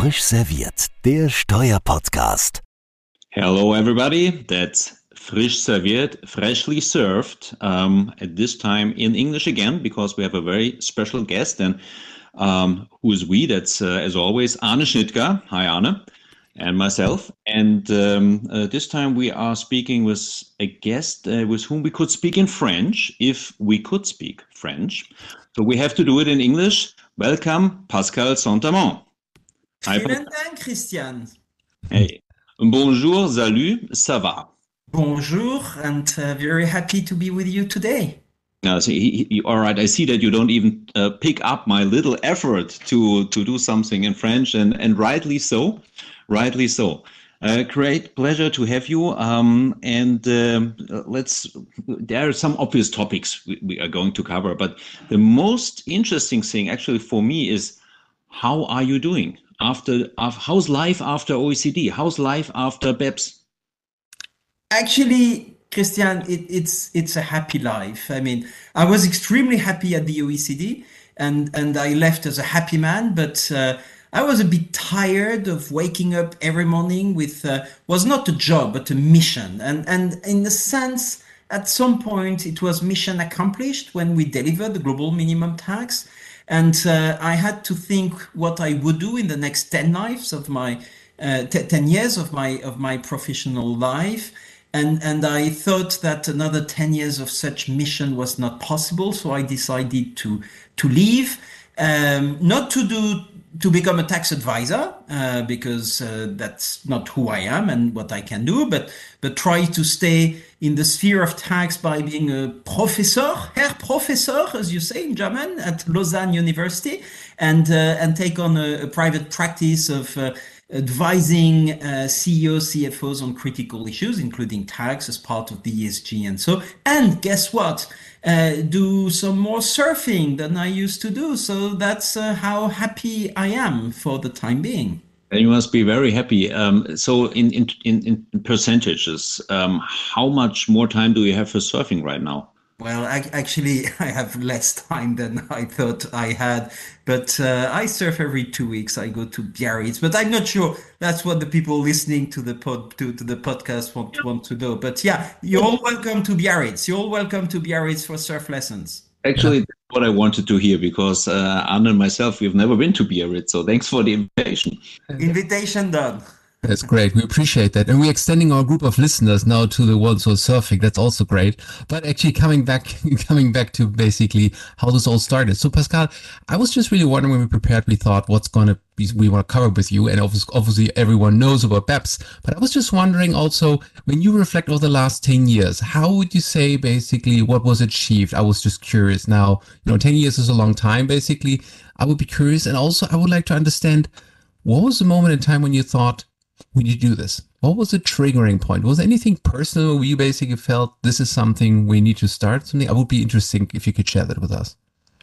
Frisch serviert, der Steuerpodcast. Hello, everybody. That's frisch serviert, freshly served. Um, at this time in English again, because we have a very special guest. And um, who's we? That's, uh, as always, Arne Schnitger. Hi, Arne. And myself. And um, uh, this time we are speaking with a guest uh, with whom we could speak in French if we could speak French. So we have to do it in English. Welcome, Pascal Saint-Amans. Vielen Dank, Christian. Hey. Bonjour, salut, ça va? Bonjour, and uh, very happy to be with you today. Uh, so he, he, all right, I see that you don't even uh, pick up my little effort to to do something in French, and and rightly so, rightly so. Uh, great pleasure to have you. Um, and um, let's. There are some obvious topics we, we, are going to cover, but the most interesting thing, actually, for me, is how are you doing after? how's life after OECD? How's life after BEPS? Actually, Christian, it, it's it's a happy life. I mean, I was extremely happy at the OECD, and and I left as a happy man, but. Uh, I was a bit tired of waking up every morning with uh, was not a job but a mission, and and in a sense, at some point it was mission accomplished when we delivered the global minimum tax, and uh, I had to think what I would do in the next ten lives of my uh, t- ten years of my of my professional life. And, and I thought that another 10 years of such mission was not possible, so I decided to to leave, um, not to do to become a tax advisor uh, because uh, that's not who I am and what I can do, but but try to stay in the sphere of tax by being a professor, Herr Professor, as you say in German, at Lausanne University, and uh, and take on a, a private practice of uh, advising uh, CEOs, CFOs on critical issues, including tax as part of the ESG and so. And guess what? Uh, do some more surfing than I used to do. So that's uh, how happy I am for the time being. You must be very happy. Um, so, in in in, in percentages, um, how much more time do you have for surfing right now? Well, I, actually, I have less time than I thought I had, but uh, I surf every two weeks. I go to Biarritz, but I'm not sure that's what the people listening to the pod to, to the podcast want want to know. But yeah, you're all welcome to Biarritz. You're all welcome to Biarritz for surf lessons. Actually, that's what I wanted to hear because uh, Arne and myself, we've never been to Biarritz, so thanks for the invitation. Invitation done. That's great. We appreciate that. And we're extending our group of listeners now to the world so surfing. That's also great. But actually coming back, coming back to basically how this all started. So Pascal, I was just really wondering when we prepared, we thought what's going to be, we want to cover with you. And obviously, obviously everyone knows about BEPS, but I was just wondering also when you reflect over the last 10 years, how would you say basically what was achieved? I was just curious now, you know, 10 years is a long time, basically. I would be curious. And also I would like to understand what was the moment in time when you thought, when you do this? What was the triggering point? Was anything personal where you basically felt this is something we need to start something? I would be interesting if you could share that with us.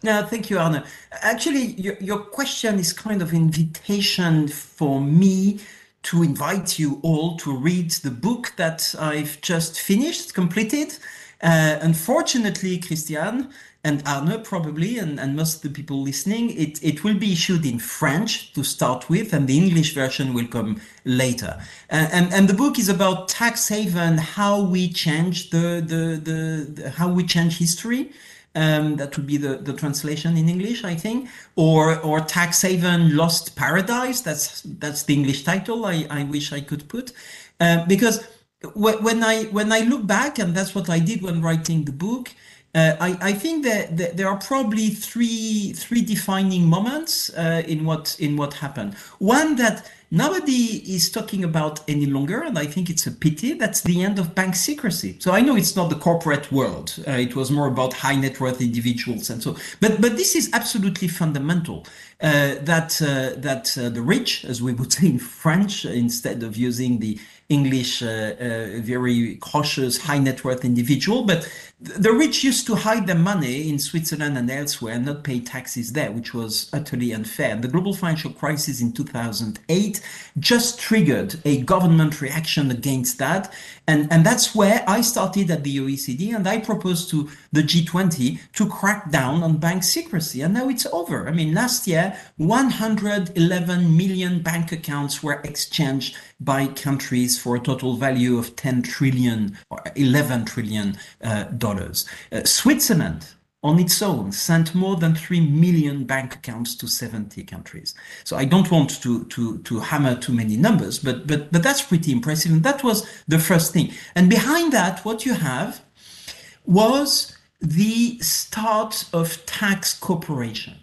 No, thank you, Arne. Actually, your, your question is kind of invitation for me to invite you all to read the book that I've just finished, completed. Uh, unfortunately, Christian, and Arne probably, and, and most of the people listening, it, it will be issued in French to start with, and the English version will come later. And, and, and the book is about tax haven, how we change the, the, the, the how we change history. Um, that would be the, the translation in English, I think, or or tax haven lost paradise. That's that's the English title. I, I wish I could put, uh, because when I when I look back, and that's what I did when writing the book. Uh, I, think that, that, there are probably three three defining moments uh, in what in what happened. One that nobody is talking about any longer, and I think it's a pity. That's the end of bank secrecy. So I know it's not the corporate world; uh, it was more about high net worth individuals and so. But but this is absolutely fundamental. Uh, that uh, that uh, the rich, as we would say in French, instead of using the English, uh, uh, very cautious, high net worth individual. But the rich used to hide their money in Switzerland and elsewhere and not pay taxes there, which was utterly unfair. The global financial crisis in 2008 just triggered a government reaction against that. And, and that's where I started at the OECD and I proposed to the G20 to crack down on bank secrecy. And now it's over. I mean, last year, 111 million bank accounts were exchanged by countries for a total value of 10 trillion or 11 trillion uh, dollars. Uh, Switzerland on its own sent more than 3 million bank accounts to 70 countries. So I don't want to, to, to hammer too many numbers, but, but, but that's pretty impressive. And that was the first thing. And behind that, what you have was the start of tax cooperation.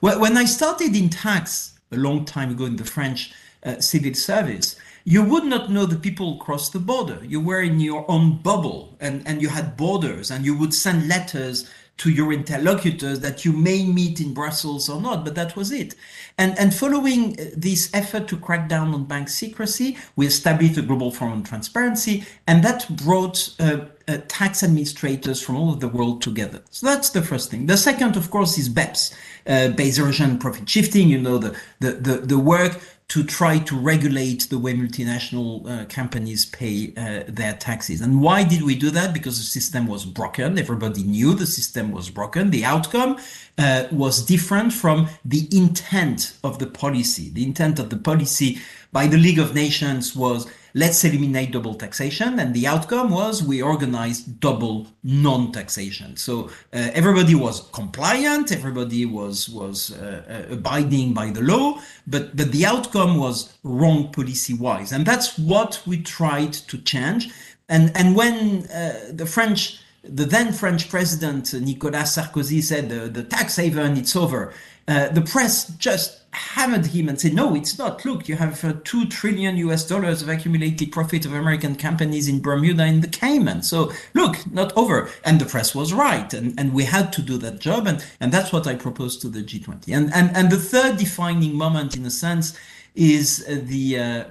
When I started in tax a long time ago in the French uh, civil service, you would not know the people across the border. You were in your own bubble and, and you had borders and you would send letters to your interlocutors that you may meet in Brussels or not, but that was it. And, and following uh, this effort to crack down on bank secrecy, we established a global forum on transparency, and that brought uh, uh, tax administrators from all over the world together. So that's the first thing. The second, of course, is BEPS, uh, base erosion profit shifting. You know, the, the, the, the work to try to regulate the way multinational uh, companies pay uh, their taxes. And why did we do that? Because the system was broken. Everybody knew the system was broken. The outcome uh, was different from the intent of the policy. The intent of the policy by the League of Nations was let's eliminate double taxation. And the outcome was we organized double non-taxation. So uh, everybody was compliant, everybody was was uh, uh, abiding by the law, but but the outcome was wrong policy-wise, and that's what we tried to change. And and when uh, the French the then French president Nicolas Sarkozy said the, the tax haven it's over, uh, the press just hammered him and said, no, it's not. Look, you have uh, 2 trillion US dollars of accumulated profit of American companies in Bermuda and the Cayman. So look, not over. And the press was right. And, and we had to do that job. And, and that's what I proposed to the G20. And, and, and the third defining moment, in a sense, is uh, the, uh,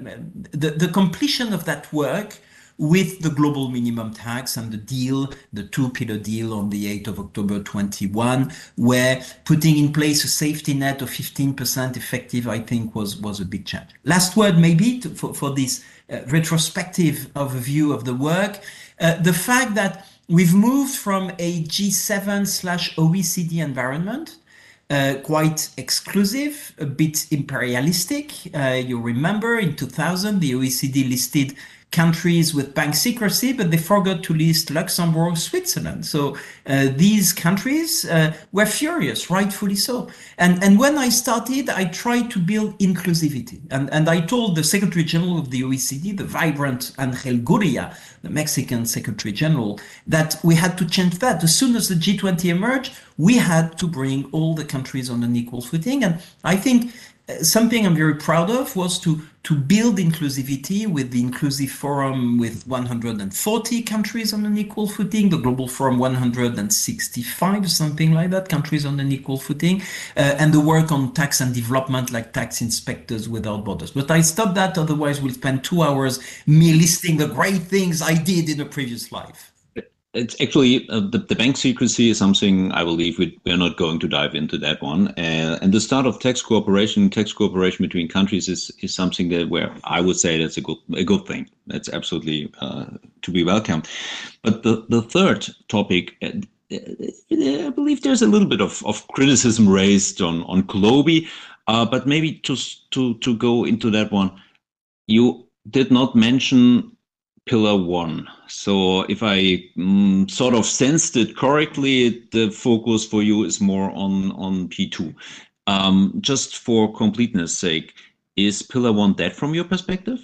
the, the completion of that work with the global minimum tax and the deal, the two pillar deal on the 8th of October 21, where putting in place a safety net of 15% effective, I think was, was a big change. Last word, maybe to, for, for this uh, retrospective overview of the work, uh, the fact that we've moved from a G7 slash OECD environment uh, quite exclusive, a bit imperialistic. Uh, you remember in 2000, the OECD listed countries with bank secrecy, but they forgot to list Luxembourg, Switzerland. So uh, these countries uh, were furious, rightfully so. And, and when I started, I tried to build inclusivity. And, and I told the Secretary General of the OECD, the vibrant Angel Gurria, the Mexican Secretary General, that we had to change that. As soon as the G20 emerged, we had to bring all the countries on an equal footing. And I think something I'm very proud of was to to build inclusivity with the inclusive forum with 140 countries on an equal footing, the global forum 165, something like that, countries on an equal footing, uh, and the work on tax and development like tax inspectors without borders. But I stop that, otherwise we'll spend two hours me listing the great things I did in a previous life it's actually uh, the, the bank secrecy is something I believe we, we're not going to dive into that one. Uh, and the start of tax cooperation, tax cooperation between countries is, is something that where I would say that's a good a good thing. That's absolutely uh, to be welcomed. But the, the third topic, uh, uh, I believe there's a little bit of, of criticism raised on on GloBE, uh, but maybe just to to go into that one, you did not mention pillar one. So if I mm, sort of sensed it correctly, the focus for you is more on on P2. Um, just for completeness sake, is pillar one dead from your perspective?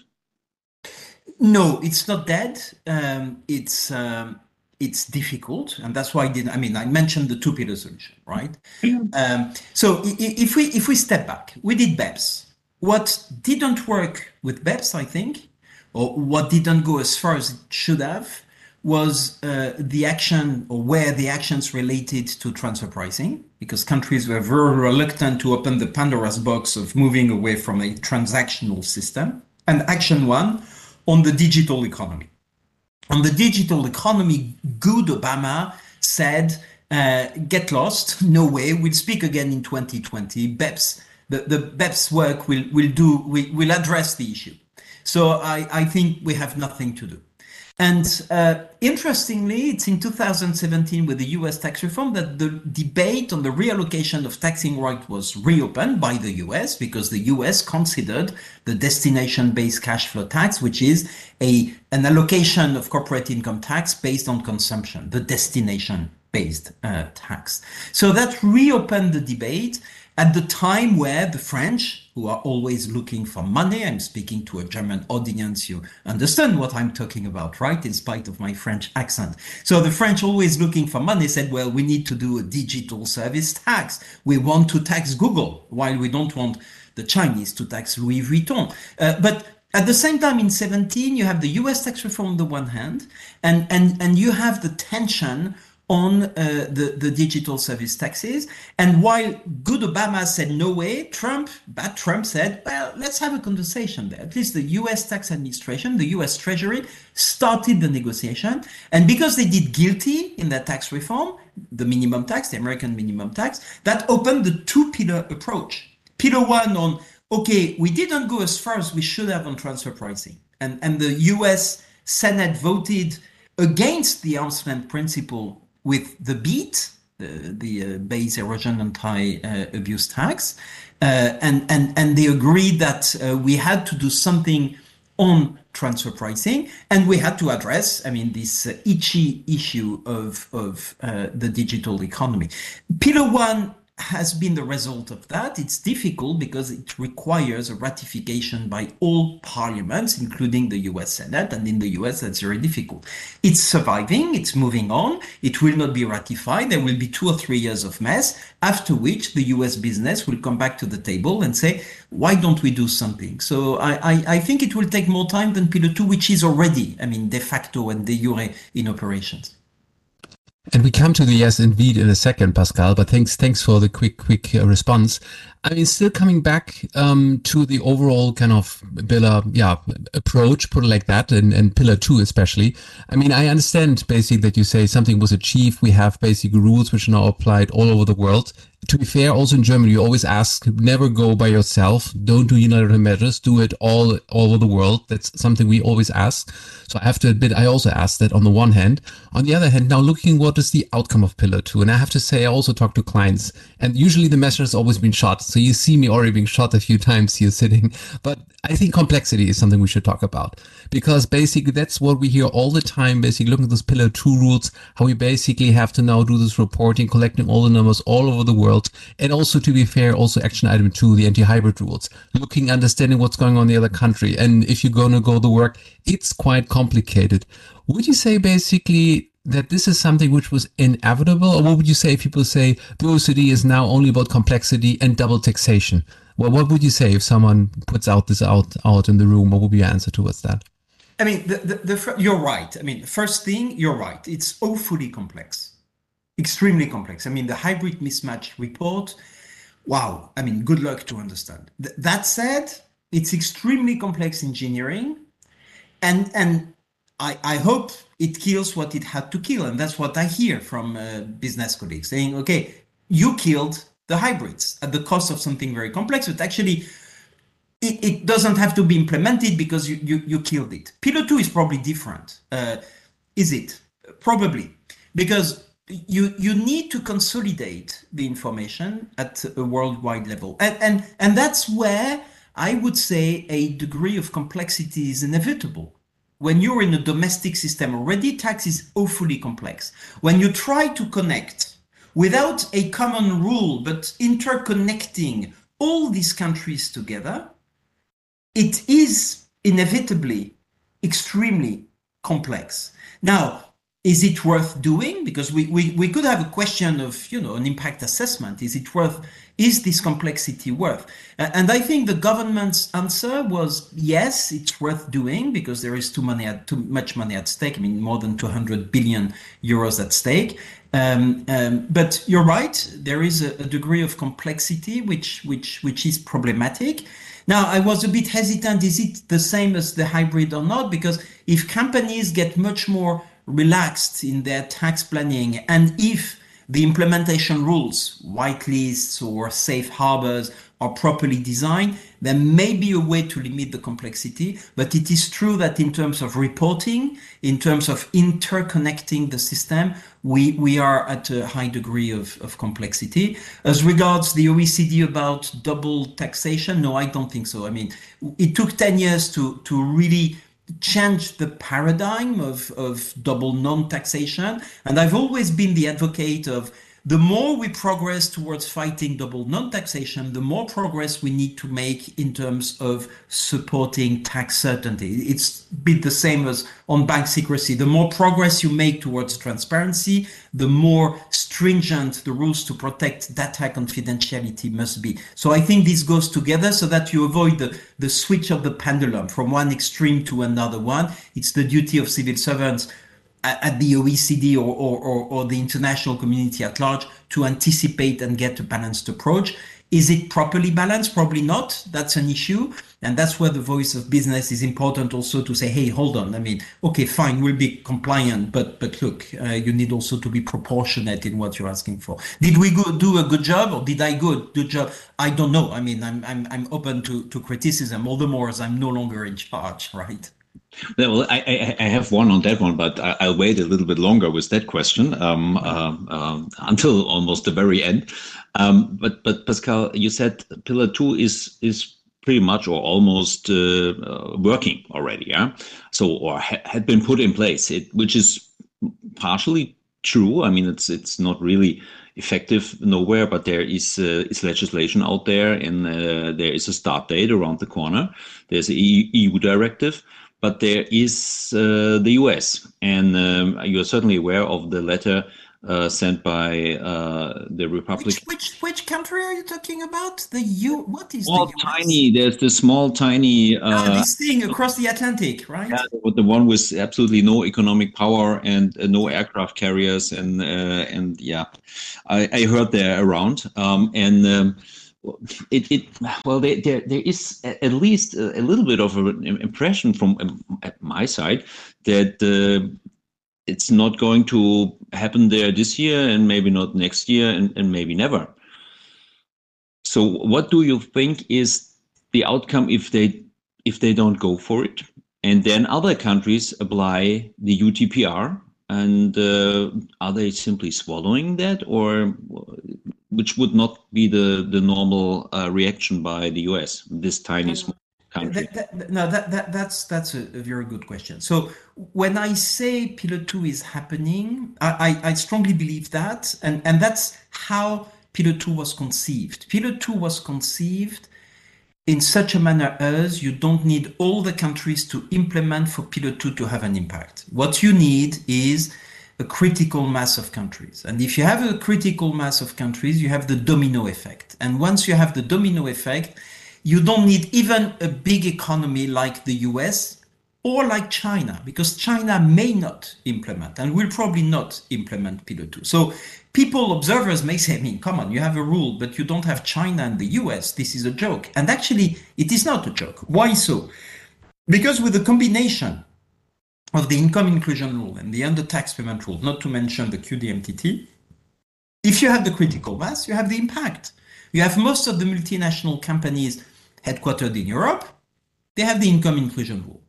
No, it's not dead. Um, it's um, it's difficult, and that's why I didn't. I mean, I mentioned the two pillar solution, right? Yeah. Um, so if we if we step back, we did BEPS. What didn't work with BEPS, I think, or what didn't go as far as it should have was uh, the action or where the actions related to transfer pricing, because countries were very reluctant to open the Pandora's box of moving away from a transactional system. And action one on the digital economy. On the digital economy, good Obama said, uh, get lost, no way, we'll speak again in 2020. BEPS the, the BEPS work will, will do, will, will address the issue. So I, I think we have nothing to do. And uh, interestingly, it's in 2017 with the US tax reform that the debate on the reallocation of taxing right was reopened by the US because the US considered the destination based cash flow tax, which is a, an allocation of corporate income tax based on consumption, the destination based uh, tax. So that reopened the debate at the time where the French, who are always looking for money, I'm speaking to a German audience, you understand what I'm talking about, right? In spite of my French accent. So the French, always looking for money, said, well, we need to do a digital service tax. We want to tax Google, while we don't want the Chinese to tax Louis Vuitton. Uh, but at the same time, in 17, you have the US tax reform on the one hand, and, and, and you have the tension on uh, the, the digital service taxes. And while good Obama said no way, Trump, bad Trump said, well, let's have a conversation there. At least the US tax administration, the US Treasury started the negotiation. And because they did GILTI in that tax reform, the minimum tax, the American minimum tax, that opened the two pillar approach. Pillar one on, okay, we didn't go as far as we should have on transfer pricing. And, and the US Senate voted against the arm's length principle with the BEAT, the, the uh, base erosion anti-abuse uh, tax, uh, and and and they agreed that we had to do something on transfer pricing, and we had to address, I mean, this itchy issue of of the digital economy. Pillar one has been the result of that. It's difficult because it requires a ratification by all parliaments, including the US Senate, and in the US that's very difficult. It's surviving, it's moving on, it will not be ratified, there will be two or three years of mess, after which the US business will come back to the table and say, why don't we do something? So I, I, I think it will take more time than Pillar 2, which is already, I mean, de facto and de jure in operations. And we come to the yes, indeed, in a second, Pascal. But thanks, thanks for the quick, quick uh, response. I mean, still coming back um, to the overall kind of pillar, yeah, approach, put it like that, and, and pillar two especially. I mean, I understand basically that you say something was achieved. We have basic rules which are now applied all over the world. To be fair, also in Germany, you always ask, never go by yourself. Don't do unilateral measures. Do it all, all over the world. That's something we always ask. So I have to admit, I also ask that on the one hand. On the other hand, now looking what is the outcome of pillar two. And I have to say, I also talk to clients and usually the measure has always been shot. So you see me already being shot a few times here sitting, but I think complexity is something we should talk about because basically that's what we hear all the time. Basically looking at those pillar two rules, how we basically have to now do this reporting, collecting all the numbers all over the world. And also to be fair, also action item two, the anti-hybrid rules, looking, understanding what's going on in the other country. And if you're going to go to work, it's quite complicated. Would you say basically that this is something which was inevitable? Or what would you say if people say OECD is now only about complexity and double taxation? Well, what would you say if someone puts out this out out in the room? What would be your answer towards that? I mean, the, the, the, you're right. I mean, first thing, you're right. It's awfully complex, extremely complex. I mean, the hybrid mismatch report, wow. I mean, good luck to understand. Th- that said, it's extremely complex engineering. And, and I, I hope it kills what it had to kill. And that's what I hear from uh, business colleagues saying, okay, you killed the hybrids at the cost of something very complex, but actually it, it doesn't have to be implemented because you, you, you killed it. Pillar 2 is probably different. Uh, is it? Probably. Because you you need to consolidate the information at a worldwide level. And, and, and that's where I would say a degree of complexity is inevitable when you're in a domestic system already, tax is awfully complex. When you try to connect without a common rule, but interconnecting all these countries together, it is inevitably extremely complex. Now, is it worth doing? Because we, we, we could have a question of, you know, an impact assessment. Is it worth, is this complexity worth? And I think the government's answer was yes, it's worth doing because there is too, money at, too much money at stake. I mean, more than 200 billion euros at stake. Um, um, but you're right, there is a, a, degree of complexity which, which, which is problematic. Now, I was a bit hesitant, is it the same as the hybrid or not? Because if companies get much more relaxed in their tax planning and if the implementation rules, white lists or safe harbors are properly designed, there may be a way to limit the complexity, but it is true that in terms of reporting, in terms of interconnecting the system, we, we are at a high degree of, of complexity. As regards the OECD about double taxation, no, I don't think so. I mean, it took 10 years to, to really change the paradigm of, of double non-taxation. And I've always been the advocate of the more we progress towards fighting double non-taxation, the more progress we need to make in terms of supporting tax certainty. It's been the same as on bank secrecy. The more progress you make towards transparency, the more stringent the rules to protect data confidentiality must be. So I think this goes together so that you avoid the, the switch of the pendulum from one extreme to another one. It's the duty of civil servants at the OECD or, or, or, or, the international community at large to anticipate and get a balanced approach. Is it properly balanced? Probably not. That's an issue. And that's where the voice of business is important also to say, hey, hold on. I mean, okay, fine, we'll be compliant, but but look, uh, you need also to be proportionate in what you're asking for. Did we go, do a good job or did I go good job? I don't know. I mean, I'm, I'm, I'm open to, to criticism, all the more as I'm no longer in charge, right? Well, I, I, have one on that one, but I, will wait a little bit longer with that question um, uh, uh, until almost the very end. Um, but but Pascal, you said Pillar Two is is pretty much or almost uh, uh working already, yeah. So or ha had been put in place, it, which is partially true. I mean, it's it's not really effective nowhere, but there is uh, is legislation out there, and uh, there is a start date around the corner. There's an EU directive but there is uh, the US. And um, you're certainly aware of the letter uh, sent by uh, the Republic. Which, which, which country are you talking about? The U. What is small, the tiny? There's the small tiny. Uh, ah, this thing across the Atlantic, right? Yeah, the one with absolutely no economic power and uh, no aircraft carriers, and uh, and yeah, I, I heard they're around. Um, and um, it, it well there, there there is at least a, a little bit of an impression from um, at my side that uh, it's not going to happen there this year and maybe not next year and, and maybe never. So what do you think is the outcome if they if they don't go for it? And then other countries apply the UTPR and uh, are they simply swallowing that or which would not be the the normal uh, reaction by the US, this tiny small country? That, that, no, that, that that's that's a, a, very good question. So when I say Pillar Two is happening, I, I, I strongly believe that, and and that's how Pillar Two was conceived. Pillar Two was conceived in such a manner as you don't need all the countries to implement for Pillar Two to have an impact. What you need is a critical mass of countries. And if you have a critical mass of countries, you have the domino effect. And once you have the domino effect, you don't need even a big economy like the US or like China, because China may not implement and will probably not implement Pillar 2. So people, observers may say, I mean, come on, you have a rule, but you don't have China and the US. This is a joke. And actually, it is not a joke. Why so? Because with the combination of the income inclusion rule and the under-tax payment rule, not to mention the QDMTT, if you have the critical mass, you have the impact. You have most of the multinational companies headquartered in Europe, they have the income inclusion rule.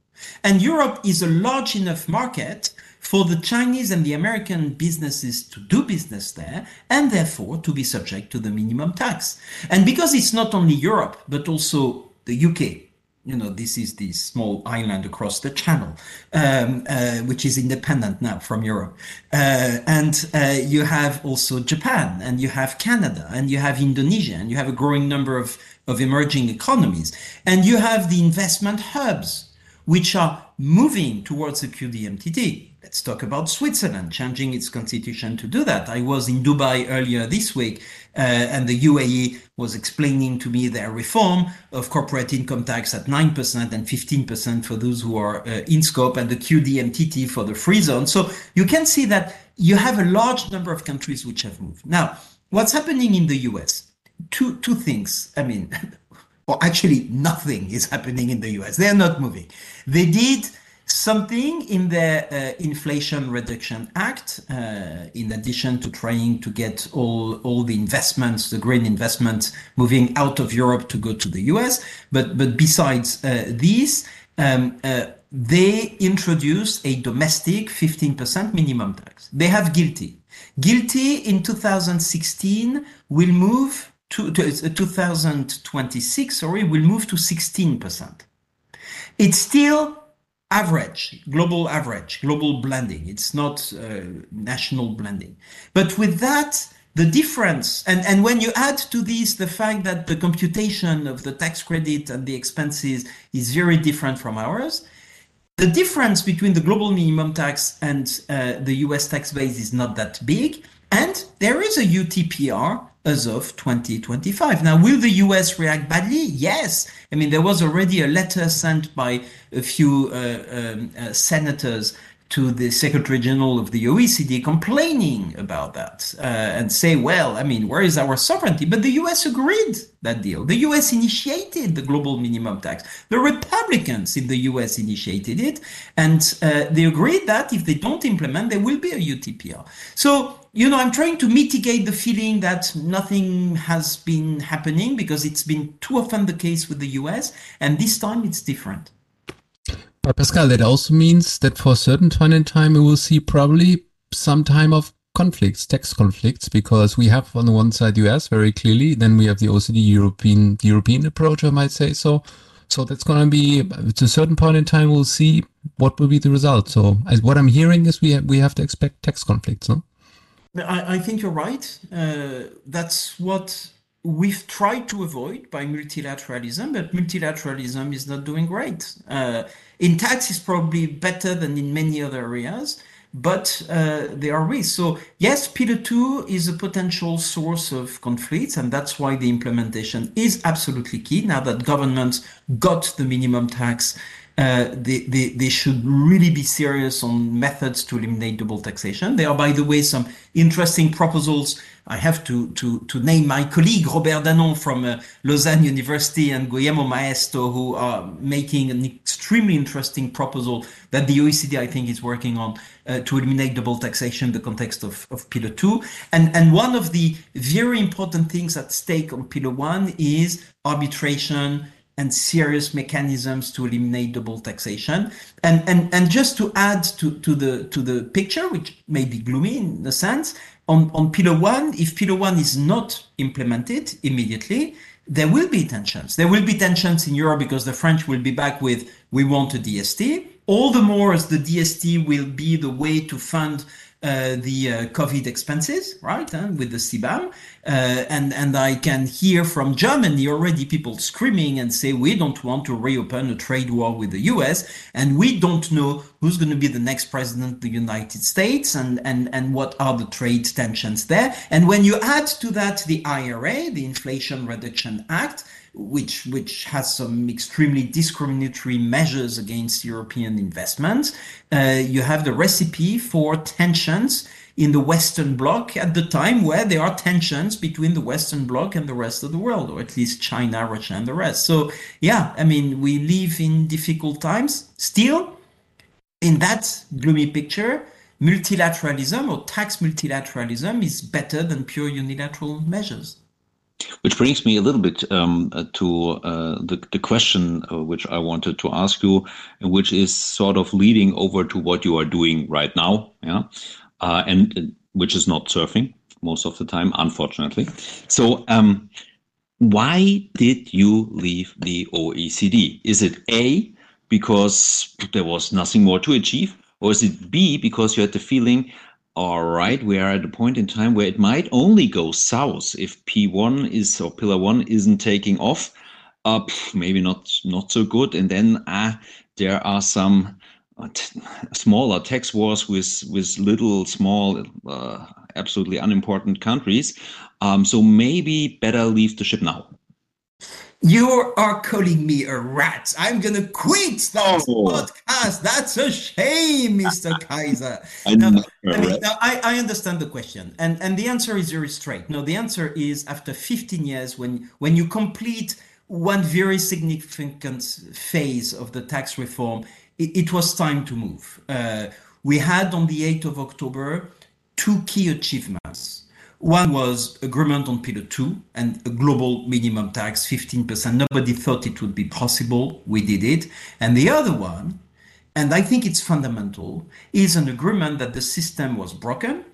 And Europe is a large enough market for the Chinese and the American businesses to do business there and therefore to be subject to the minimum tax. And because it's not only Europe, but also the UK, you know, this is the small island across the channel, um, uh, which is independent now from Europe. Uh, and uh, you have also Japan, and you have Canada, and you have Indonesia, and you have a growing number of, of emerging economies. And you have the investment hubs, which are moving towards the QDMTT. Let's talk about Switzerland changing its constitution to do that. I was in Dubai earlier this week, uh, and the UAE was explaining to me their reform of corporate income tax at 9% and 15% for those who are uh, in scope, and the QDMTT for the free zone. So you can see that you have a large number of countries which have moved. Now, what's happening in the US? Two, two things. I mean, or actually nothing is happening in the US. They're not moving. They did something in the uh, Inflation Reduction Act, uh, in addition to trying to get all, all the investments, the green investments moving out of Europe to go to the US. But, but besides uh, these, um, uh, they introduced a domestic 15% minimum tax. They have GILTI. GILTI in 2016 will move to, to uh, 2026, sorry, will move to 16%. It's still average, global average, global blending. It's not uh, national blending. But with that, the difference, and, and when you add to this the fact that the computation of the tax credit and the expenses is very different from ours, the difference between the global minimum tax and uh, the US tax base is not that big. And there is a UTPR as of 2025. Now, will the US react badly? Yes. I mean, there was already a letter sent by a few uh, um, uh, senators to the Secretary General of the OECD complaining about that uh, and say, well, I mean, where is our sovereignty? But the US agreed that deal. The US initiated the global minimum tax. The Republicans in the US initiated it, and uh, they agreed that if they don't implement, there will be a UTPR. So you know, I'm trying to mitigate the feeling that nothing has been happening because it's been too often the case with the US, and this time it's different. But Pascal, that also means that for a certain point in time, we will see probably some time of conflicts, tax conflicts, because we have on the one side US very clearly, then we have the OECD European European approach, I might say so. So that's going to be at a certain point in time, we'll see what will be the result. So as what I'm hearing is we have, we have to expect tax conflicts, no? I, I think you're right. Uh, that's what we've tried to avoid by multilateralism, but multilateralism is not doing great. Uh, in tax, is probably better than in many other areas, but uh, there are risks. So yes, Pillar 2 is a potential source of conflicts, and that's why the implementation is absolutely key. Now that governments got the minimum tax they, they, they should really be serious on methods to eliminate double taxation. There are, by the way, some interesting proposals. I have to, to, to name my colleague Robert Danon from uh, Lausanne University and Guglielmo Maisto, who are making an extremely interesting proposal that the OECD, I think, is working on uh, to eliminate double taxation in the context of, of Pillar 2. And, and one of the very important things at stake on Pillar 1 is arbitration and serious mechanisms to eliminate double taxation. And, and, and just to add to, to, the, to the picture, which may be gloomy in a sense, on, on Pillar 1, if Pillar 1 is not implemented immediately, there will be tensions. There will be tensions in Europe because the French will be back with, we want a DST. All the more as the DST will be the way to fund the uh, COVID expenses, right, uh, with the CBAM. and, and I can hear from Germany already people screaming and say, we don't want to reopen a trade war with the US, and we don't know who's going to be the next president of the United States and, and, and what are the trade tensions there. And when you add to that the IRA, the Inflation Reduction Act, which which has some extremely discriminatory measures against European investments. Uh, you have the recipe for tensions in the Western Bloc at the time where there are tensions between the Western Bloc and the rest of the world, or at least China, Russia, and the rest. So yeah, I mean, we live in difficult times. Still, in that gloomy picture, multilateralism or tax multilateralism is better than pure unilateral measures. Which brings me a little bit um, uh, to uh, the, the question uh, which I wanted to ask you, which is sort of leading over to what you are doing right now, yeah, uh, and uh, which is not surfing most of the time, unfortunately. So, um, why did you leave the OECD? Is it A because there was nothing more to achieve, or is it B because you had the feeling all right, we are at a point in time where it might only go south if P1 is or pillar one isn't taking off. Uh, maybe not not so good. And then uh, there are some uh, smaller tax wars with with little small uh, absolutely unimportant countries. Um, so maybe better leave the ship now. You are calling me a rat. I'm gonna quit that oh. podcast. That's a shame, Mr. Kaiser. I, now, I, mean, now, I, I understand the question, and and the answer is very straight. No, the answer is after 15 years, when when you complete one very significant phase of the tax reform, it, it was time to move. Uh, we had on the 8th of October two key achievements. One was agreement on Pillar 2 and a global minimum tax, 15%. Nobody thought it would be possible. We did it. And the other one, and I think it's fundamental, is an agreement that the system was broken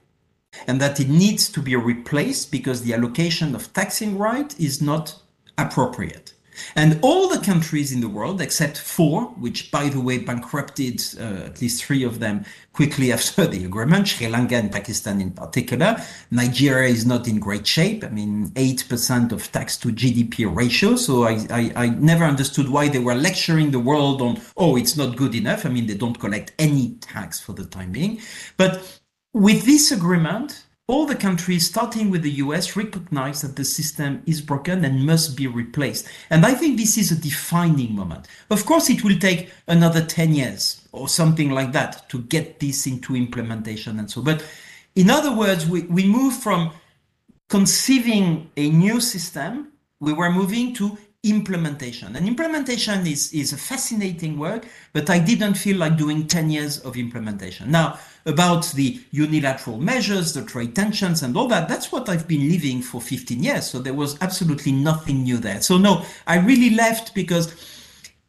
and that it needs to be replaced because the allocation of taxing right is not appropriate. And all the countries in the world, except four, which by the way bankrupted uh, at least three of them quickly after the agreement, Sri Lanka and Pakistan in particular. Nigeria is not in great shape. I mean, 8% of tax to GDP ratio. So I, I, I never understood why they were lecturing the world on, oh, it's not good enough. I mean, they don't collect any tax for the time being. But with this agreement, all the countries, starting with the US, recognize that the system is broken and must be replaced. And I think this is a defining moment. Of course, it will take another 10 years or something like that to get this into implementation and so. But in other words, we, we move from conceiving a new system, we were moving to implementation. And implementation is, is a fascinating work, but I didn't feel like doing 10 years of implementation. Now, about the unilateral measures, the trade tensions, and all that. That's what I've been living for 15 years. So there was absolutely nothing new there. So, no, I really left because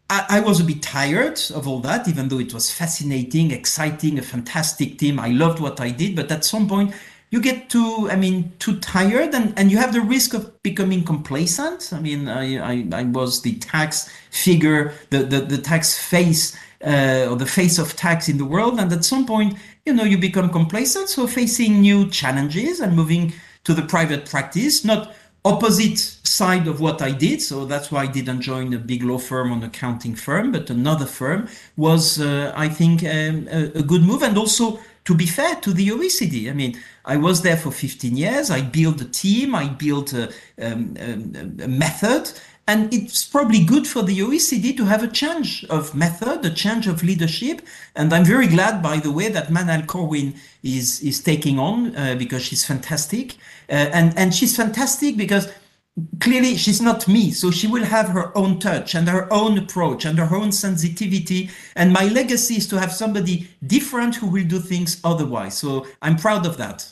I, I was a bit tired of all that, even though it was fascinating, exciting, a fantastic team. I loved what I did. But at some point, you get too i mean too tired and, and you have the risk of becoming complacent. I mean i i, I was the tax figure the, the, the tax face uh, or the face of tax in the world. And at some point you know you become complacent. So facing new challenges and moving to the private practice not opposite side of what i did. So that's why i didn't join a big law firm or an accounting firm but another firm was uh, i think um, a, a good move. And also to be fair to the oecd i mean i was there for 15 years i built a team i built a, um, a method and it's probably good for the OECD to have a change of method, a change of leadership. And I'm very glad, by the way, that Manal Corwin is, is taking on uh, because she's fantastic. Uh, and, and she's fantastic because clearly she's not me. So she will have her own touch and her own approach and her own sensitivity. And my legacy is to have somebody different who will do things otherwise. So I'm proud of that.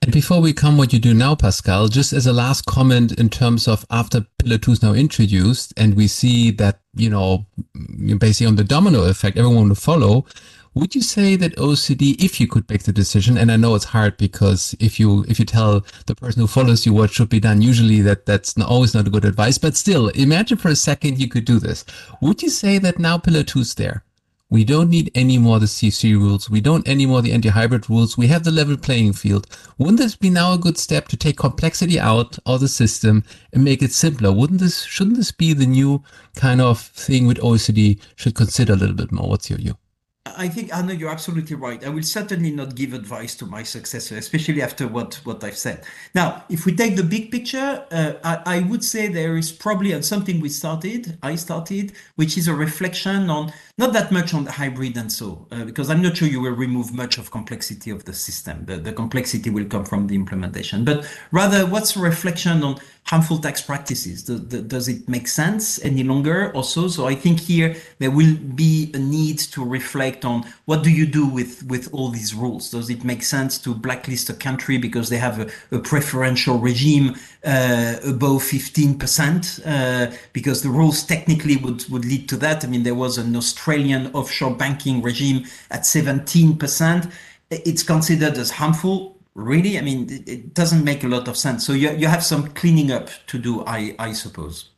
And before we come what you do now, Pascal, just as a last comment in terms of after Pillar 2 is now introduced and we see that, you know, basically on the domino effect, everyone will follow. Would you say that OECD, if you could make the decision, and I know it's hard because if you if you tell the person who follows you what should be done, usually that that's not, always not a good advice. But still, imagine for a second you could do this. Would you say that now Pillar 2 is there? We don't need any more the CFC rules. We don't any more the anti-hybrid rules. We have the level playing field. Wouldn't this be now a good step to take complexity out of the system and make it simpler? Wouldn't this, shouldn't this be the new kind of thing with OECD should consider a little bit more? What's your view? I think Arne, you're absolutely right. I will certainly not give advice to my successor, especially after what what I've said. Now, if we take the big picture, uh, I, I, would say there is probably on something we started, I started, which is a reflection on not that much on the hybrid and so, uh, because I'm not sure you will remove much of complexity of the system. The, the complexity will come from the implementation, but rather what's a reflection on harmful tax practices? Do, do, does it make sense any longer also? So I think here there will be a need to reflect on what do you do with, with all these rules? Does it make sense to blacklist a country because they have a, a preferential regime uh, above 15%? Uh, because the rules technically would, would lead to that. I mean, there was an Australian offshore banking regime at 17%. It's considered as harmful really, I mean, it, it, doesn't make a lot of sense. So you, you have some cleaning up to do, I, I suppose.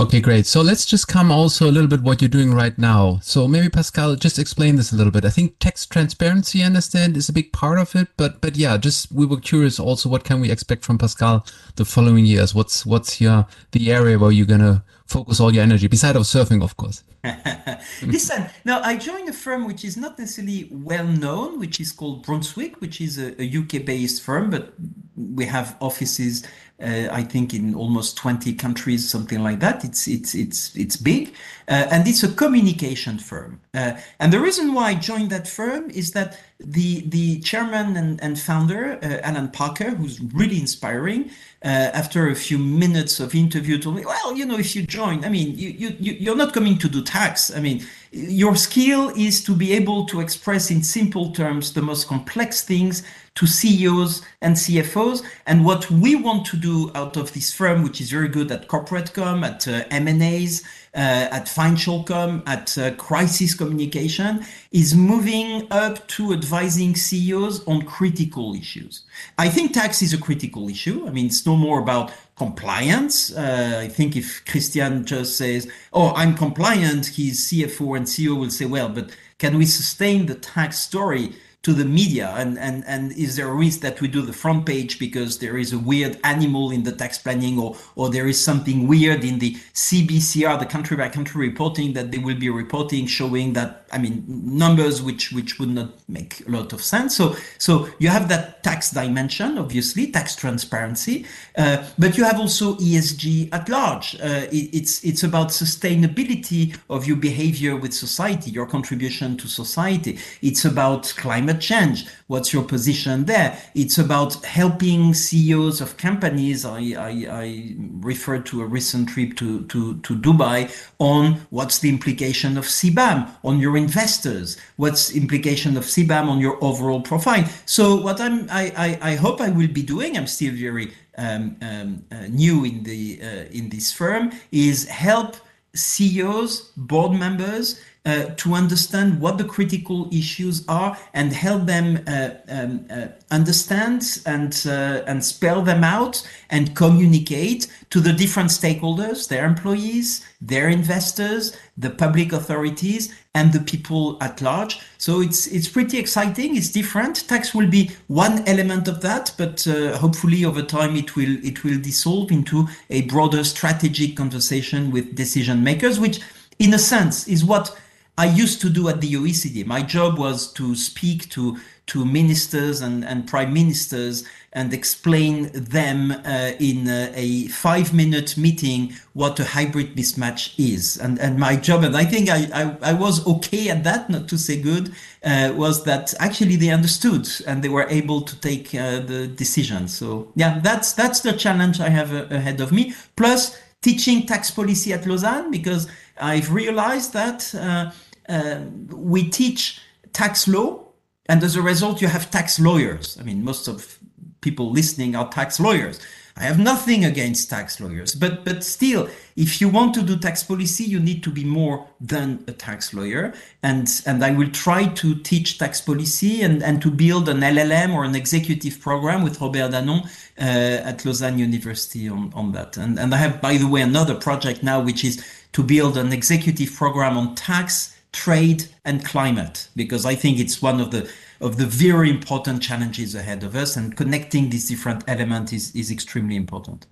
Okay, great. So let's just come also a little bit what you're doing right now. So maybe Pascal, just explain this a little bit. I think tax transparency, I understand, is a big part of it. But but yeah, just we were curious also what can we expect from Pascal the following years? What's what's your the area where you're gonna focus all your energy, besides of surfing, of course? Listen, now I joined a firm which is not necessarily well known, which is called Brunswick, which is a, a UK based firm, but we have offices uh, I think in almost 20 countries, something like that. It's it's it's it's big, uh, and it's a communication firm. Uh, and the reason why I joined that firm is that the the chairman and, and founder uh, Alan Parker, who's really inspiring, uh, after a few minutes of interview, told me, "Well, you know, if you join, I mean, you you you're not coming to do tax. I mean, your skill is to be able to express in simple terms the most complex things to CEOs and CFOs. And what we want to do out of this firm, which is very good at corporate com, at uh, M&As, at financial com, at uh, crisis communication, is moving up to advising CEOs on critical issues. I think tax is a critical issue. I mean, it's no more about compliance. Uh, I think if Christian just says, "Oh, I'm compliant," his CFO and CEO will say, "Well, but can we sustain the tax story?" To the media? And, and and is there a risk that we do the front page because there is a weird animal in the tax planning or or there is something weird in the CBCR the country by country reporting that they will be reporting showing that I mean numbers which which would not make a lot of sense? So so you have that tax dimension obviously tax transparency uh, but you have also ESG at large. Uh, it, it's it's about sustainability of your behavior with society your contribution to society. It's about climate climate change. What's your position there? It's about helping CEOs of companies. I, I, I referred to a recent trip to, to, to Dubai on what's the implication of CBAM on your investors? What's implication of CBAM on your overall profile? So what I'm, I, I, I hope I will be doing, I'm still very um, um, uh, new in the uh, in this firm, is help CEOs, board members uh, to understand what the critical issues are and help them uh, um, uh, understand and uh, and spell them out and communicate to the different stakeholders, their employees, their investors, the public authorities, and the people at large. So it's it's pretty exciting. It's different. Tax will be one element of that, but uh, hopefully over time it will it will dissolve into a broader strategic conversation with decision makers, which in a sense is what I used to do at the OECD. My job was to speak to to ministers and, and prime ministers and explain them uh, in a, a, five minute meeting what a hybrid mismatch is. And, and my job, and I think I, I, I was okay at that, not to say good, uh, was that actually they understood and they were able to take uh, the decision. So yeah, that's, that's the challenge I have uh, ahead of me. Plus teaching tax policy at Lausanne because I've realized that uh, um, we teach tax law, and as a result, you have tax lawyers. I mean, most of people listening are tax lawyers. I have nothing against tax lawyers, but but still, if you want to do tax policy, you need to be more than a tax lawyer. And and I will try to teach tax policy and, and to build an LLM or an executive program with Robert Danon uh, at Lausanne University on, on that. And and I have, by the way, another project now, which is to build an executive program on tax trade and climate because I think it's one of the of the very important challenges ahead of us and connecting these different elements is, is extremely important.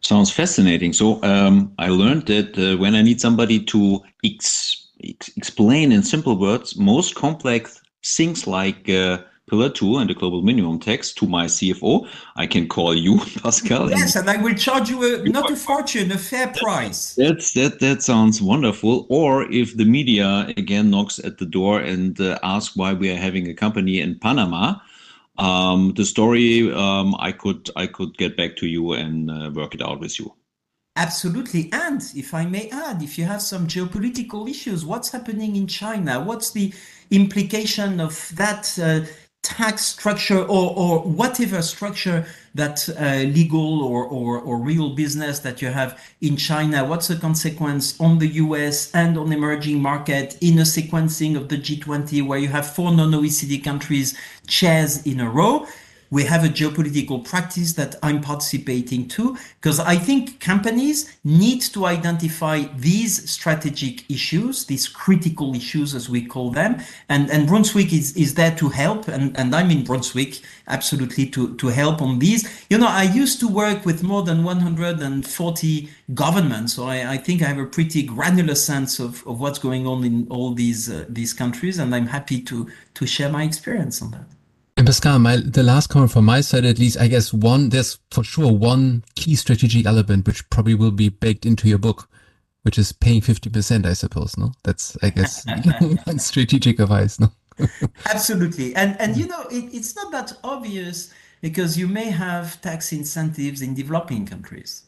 Sounds fascinating. So um, I learned that uh, when I need somebody to ex- ex- explain in simple words most complex things like uh, Pillar 2 and the global minimum tax to my CFO. I can call you, Pascal. Yes, and, and I will charge you a, not a fortune, a fair price. That's that that sounds wonderful. Or if the media again knocks at the door and uh, asks why we are having a company in Panama, um, the story um, I could I could get back to you and uh, work it out with you. Absolutely. And if I may add, if you have some geopolitical issues, what's happening in China? What's the implication of that uh, tax structure or, or whatever structure that uh, legal or, or, or real business that you have in China, what's the consequence on the US and on emerging market in a sequencing of the G20 where you have four non-OECD countries chairs in a row? We have a geopolitical practice that I'm participating to because I think companies need to identify these strategic issues, these critical issues as we call them. And, and Brunswick is, is there to help. And, and I'm in Brunswick absolutely to, to help on these. You know, I used to work with more than 140 governments. So I, I think I have a pretty granular sense of, of what's going on in all these, uh, these countries. And I'm happy to, to share my experience on that. And Pascal, my the last comment from my side, at least, I guess one there's for sure one key strategic element which probably will be baked into your book, which is paying fifty percent. I suppose. No, that's I guess one strategic advice. No. Absolutely, and and you know it, it's not that obvious because you may have tax incentives in developing countries.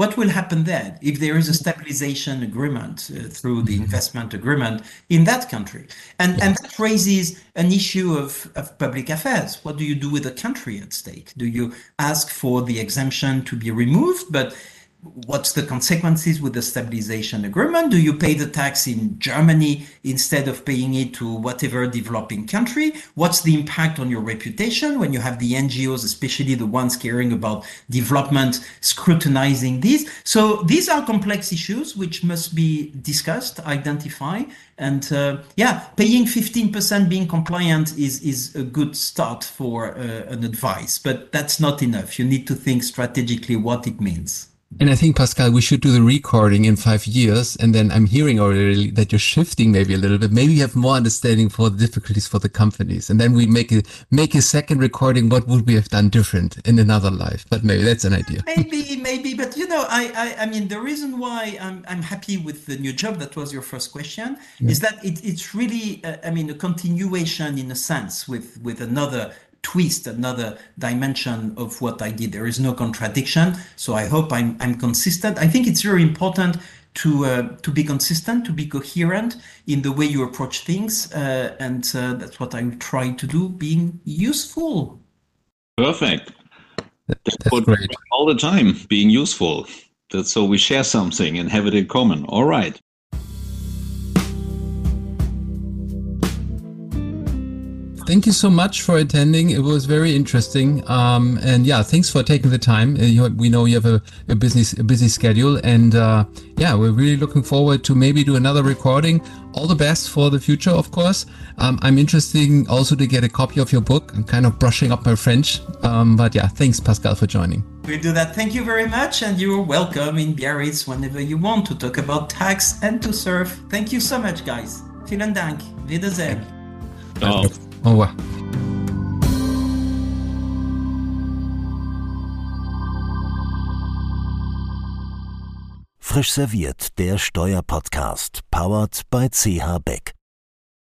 What will happen then if there is a stabilization agreement uh, through the investment agreement in that country? And, yeah. and that raises an issue of, of public affairs. What do you do with a country at stake? Do you ask for the exemption to be removed? But what's the consequences with the stabilization agreement? Do you pay the tax in Germany instead of paying it to whatever developing country? What's the impact on your reputation when you have the NGOs, especially the ones caring about development, scrutinizing these? So these are complex issues which must be discussed, identified, and uh, yeah, paying 15% being compliant is, is a good start for uh, an advice, but that's not enough. You need to think strategically what it means. And I think, Pascal, we should do the recording in five years. And then I'm hearing already that you're shifting maybe a little bit. Maybe you have more understanding for the difficulties for the companies. And then we make a, make a second recording. What would we have done different in another life? But maybe that's an idea. Maybe, maybe. But you know, I, I, I mean, the reason why I'm, I'm happy with the new job, that was your first question, yeah. is that it, it's really, uh, I mean, a continuation in a sense with, with another twist, another dimension of what I did. There is no contradiction. So I hope I'm, I'm consistent. I think it's very important to uh, to be consistent, to be coherent in the way you approach things, uh, and uh, that's what I'm trying to do. Being useful. Perfect. That's, that's great. All the time, being useful. That's so we share something and have it in common. All right. Thank you so much for attending. It was very interesting. Um, and yeah, thanks for taking the time. Uh, you, we know you have a, a busy a busy schedule, and uh, yeah, we're really looking forward to maybe do another recording. All the best for the future, of course. Um, I'm interested also to get a copy of your book. I'm kind of brushing up my French, um, but yeah, thanks, Pascal, for joining. We'll do that. Thank you very much, and you're welcome in Biarritz whenever you want to talk about tax and to surf. Thank you so much, guys. Vielen Dank. Wiedersehen. Oh. Au revoir. Frisch serviert, der Steuerpodcast, powered by CH Beck.